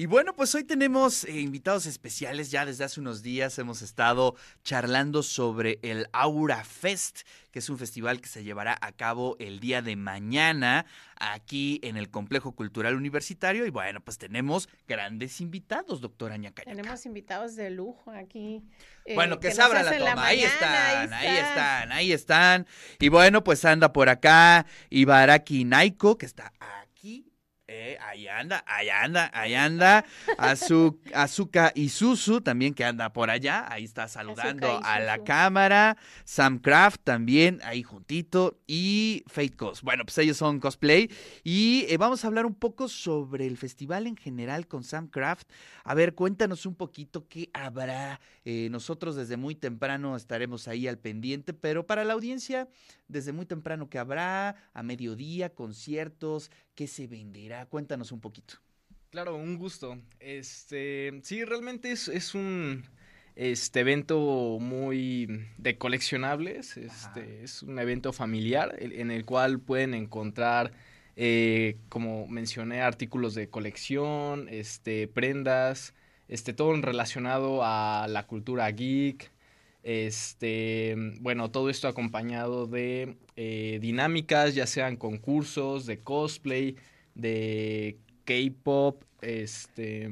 Y bueno, pues hoy tenemos eh, invitados especiales. Ya desde hace unos días hemos estado charlando sobre el Aura Fest, que es un festival que se llevará a cabo el día de mañana aquí en el Complejo Cultural Universitario. Y bueno, pues tenemos grandes invitados, doctora Ñacayaca. Tenemos invitados de lujo aquí. eh, bueno, que, se abra la toma. ahí, están, ahí están, ahí están. Y bueno, pues anda por acá Ibaraki Naiko, que está eh, ahí anda, ahí anda, ahí anda. Azu, Azuka Isuzu también que anda por allá. Ahí está saludando a la cámara. Sam Craft también ahí juntito. Y Fate Cos. Bueno, pues ellos son cosplay. Y eh, vamos a hablar un poco sobre el festival en general con Sam Craft. A ver, cuéntanos un poquito qué habrá. Eh, nosotros desde muy temprano estaremos ahí al pendiente, pero para la audiencia, desde muy temprano que habrá, a mediodía, conciertos, qué se venderá. Cuéntanos un poquito. Claro, un gusto. Este, sí, realmente es, es un este evento muy de coleccionables. Este, es un evento familiar en el cual pueden encontrar, eh, como mencioné, artículos de colección, este, prendas, este, todo relacionado a la cultura geek. Este, bueno, todo esto acompañado de eh, dinámicas, ya sean concursos de cosplay, de K-pop, este.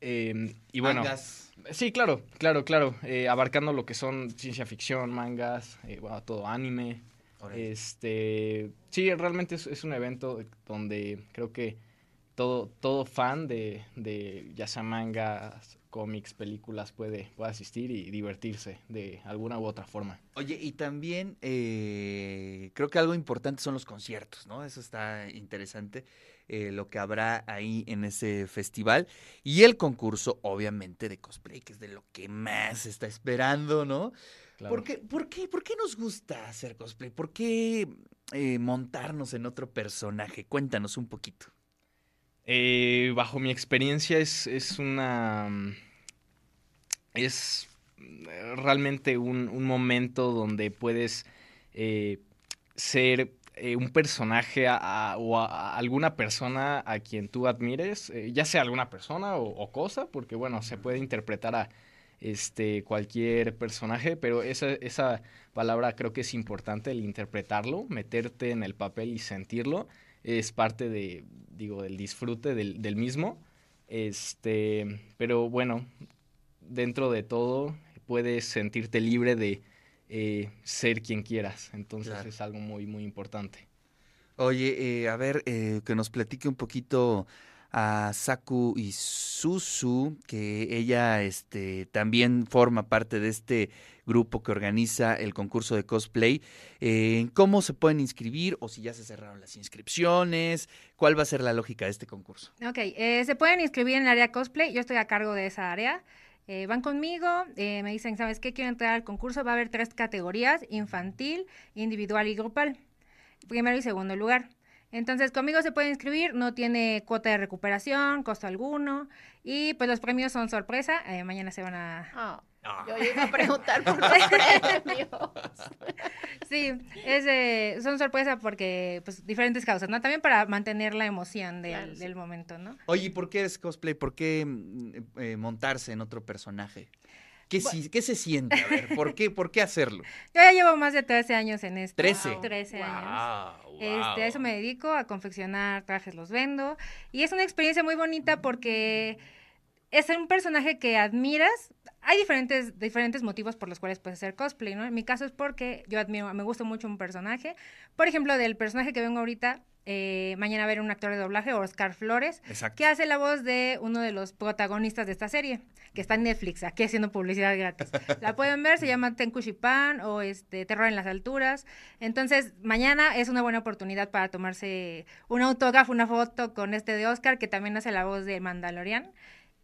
em, y bueno. Mangas. Sí, claro, claro, claro. eh, abarcando lo que son ciencia ficción, mangas, eh, bueno, todo anime. Este. Sí, realmente es, es un evento donde creo que todo, todo fan de, de ya sea mangas, cómics, películas puede, puede asistir y divertirse de alguna u otra forma. Oye, y también eh, creo que algo importante son los conciertos, ¿no? Eso está interesante, eh, lo que habrá ahí en ese festival. Y el concurso, obviamente, de cosplay, que es de lo que más se está esperando, ¿no? Claro. ¿Por, qué, por, qué, por qué nos gusta hacer cosplay? ¿Por qué eh, montarnos en otro personaje? Cuéntanos un poquito. Eh, bajo mi experiencia es, es una... mm, Es eh, realmente un, un momento donde puedes eh, ser eh, un personaje o alguna persona a quien tú admires, ya sea alguna persona o, o cosa, porque bueno, se puede interpretar a este, cualquier personaje, pero esa, esa palabra creo que es importante, el interpretarlo, meterte en el papel y sentirlo es parte de, digo, del disfrute del, del mismo. Este, pero bueno, dentro de todo puedes sentirte libre de eh, ser quien quieras. Entonces Claro. es algo muy, muy importante. Oye, eh, a ver, eh, que nos platique un poquito a Saku Isuzu, que ella este, también forma parte de este grupo que organiza el concurso de cosplay. Eh, ¿Cómo se pueden inscribir o si ya se cerraron las inscripciones? ¿Cuál va a ser la lógica de este concurso? Ok, eh, se pueden inscribir en el área cosplay, yo estoy a cargo de esa área. Eh, van conmigo, eh, me dicen, ¿sabes qué? Quiero entrar al concurso, va a haber tres categorías, infantil, individual y grupal, primero y segundo lugar. Entonces, conmigo se puede inscribir, no tiene cuota de recuperación, costo alguno, y pues los premios son sorpresa, eh, mañana se van a... Ah, Yo iba a preguntar por los premios. Sí, es, eh, son sorpresa porque, pues, diferentes causas, ¿no? También para mantener la emoción del, Claro, sí. del momento, ¿no? Oye, ¿y ¿por qué es cosplay? ¿Por qué mm, eh, montarse en otro personaje? ¿Qué, si- qué se siente? A ver, ¿por qué, ¿por qué hacerlo? Yo ya llevo más de 13 años en esto. 13. 13 años. Wow, Este, a eso me dedico, a confeccionar trajes, los vendo. Y es una experiencia muy bonita porque es un personaje que admiras. Hay diferentes, diferentes motivos por los cuales puedes hacer cosplay, ¿no? En mi caso es porque yo admiro, me gusta mucho un personaje. Por ejemplo, del personaje que vengo ahorita, eh, mañana va a un actor de doblaje, Oscar Flores, Exacto. que hace la voz de uno de los protagonistas de esta serie, que está en Netflix, aquí haciendo publicidad gratis. La pueden ver, se llama Tenku Shipan o este Terror en las alturas. Entonces, mañana es una buena oportunidad para tomarse un autógrafo, una foto con este de Oscar, que también hace la voz de Mandalorian.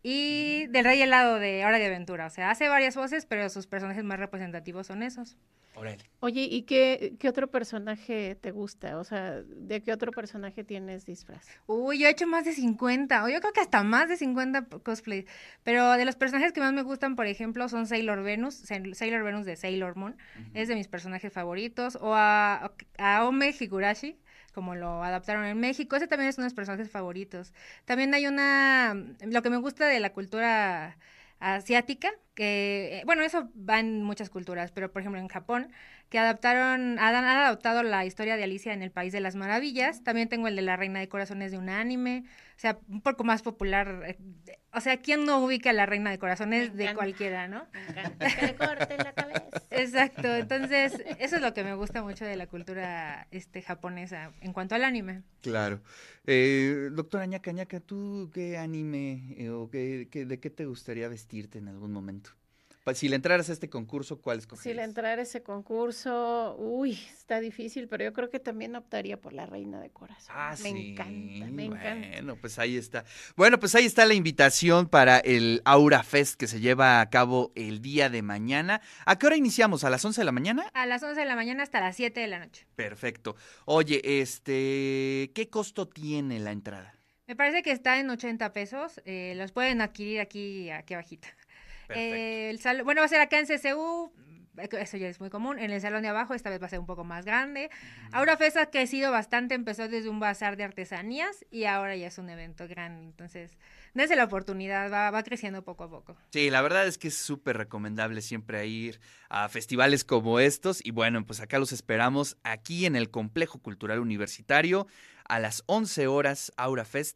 Y del Rey Helado de Hora de Aventura. O sea, hace varias voces, pero sus personajes más representativos son esos. Órale. Oye, ¿y qué, qué otro personaje te gusta? O sea, ¿de qué otro personaje tienes disfraz? Uy, yo he hecho más de 50, o yo creo que hasta más de 50 p- cosplays. Pero de los personajes que más me gustan, por ejemplo, son Sailor Venus, Sail- Sailor Venus de Sailor Moon, es de mis personajes favoritos. O a, a Ome Higurashi, como lo adaptaron en México, ese también es uno de mis personajes favoritos. También hay una, lo que me gusta de la cultura asiática, que, eh, bueno, eso va en muchas culturas, pero por ejemplo en Japón, que adaptaron, han, adaptado la historia de Alicia en el País de las Maravillas. También tengo el de la Reina de Corazones de un anime, o sea, un poco más popular. eh, O sea, ¿quién no ubica a la Reina de Corazones de cualquiera, no? Me encanta que le corten la cabeza. Exacto, entonces eso es lo que me gusta mucho de la cultura este, japonesa en cuanto al anime. Claro. Eh, doctora Ñaca Ñaca, ¿tú qué anime eh, o qué, qué- de qué te gustaría vestirte en algún momento? Pa- Si le entraras a este concurso, ¿cuál Si escogerías? le entrara ese concurso, uy, está difícil, pero yo creo que también optaría por la reina de corazón. Ah, me sí. encanta, me encanta. Bueno, pues ahí está. Bueno, pues ahí está la invitación para el Aura Fest que se lleva a cabo el día de mañana. ¿A qué hora iniciamos? ¿A las 11 de la mañana? A las 11 de la mañana hasta las 7 de la noche. Perfecto. Oye, este, ¿qué costo tiene la entrada? Me parece que está en 80 pesos, eh, los pueden adquirir aquí, aquí abajito. Eh, el bueno, va a ser acá en CCU, eh, eso ya es muy común. En el salón de abajo, esta vez va a ser un poco más grande. Aura Fest ha crecido bastante, empezó desde un bazar de artesanías y ahora ya es un evento grande. Entonces, dense la oportunidad, va, va creciendo poco a poco. Sí, la verdad es que es súper recomendable siempre ir a festivales como estos. Y bueno, pues acá los esperamos aquí en el Complejo Cultural Universitario a las 11 horas Aura Fest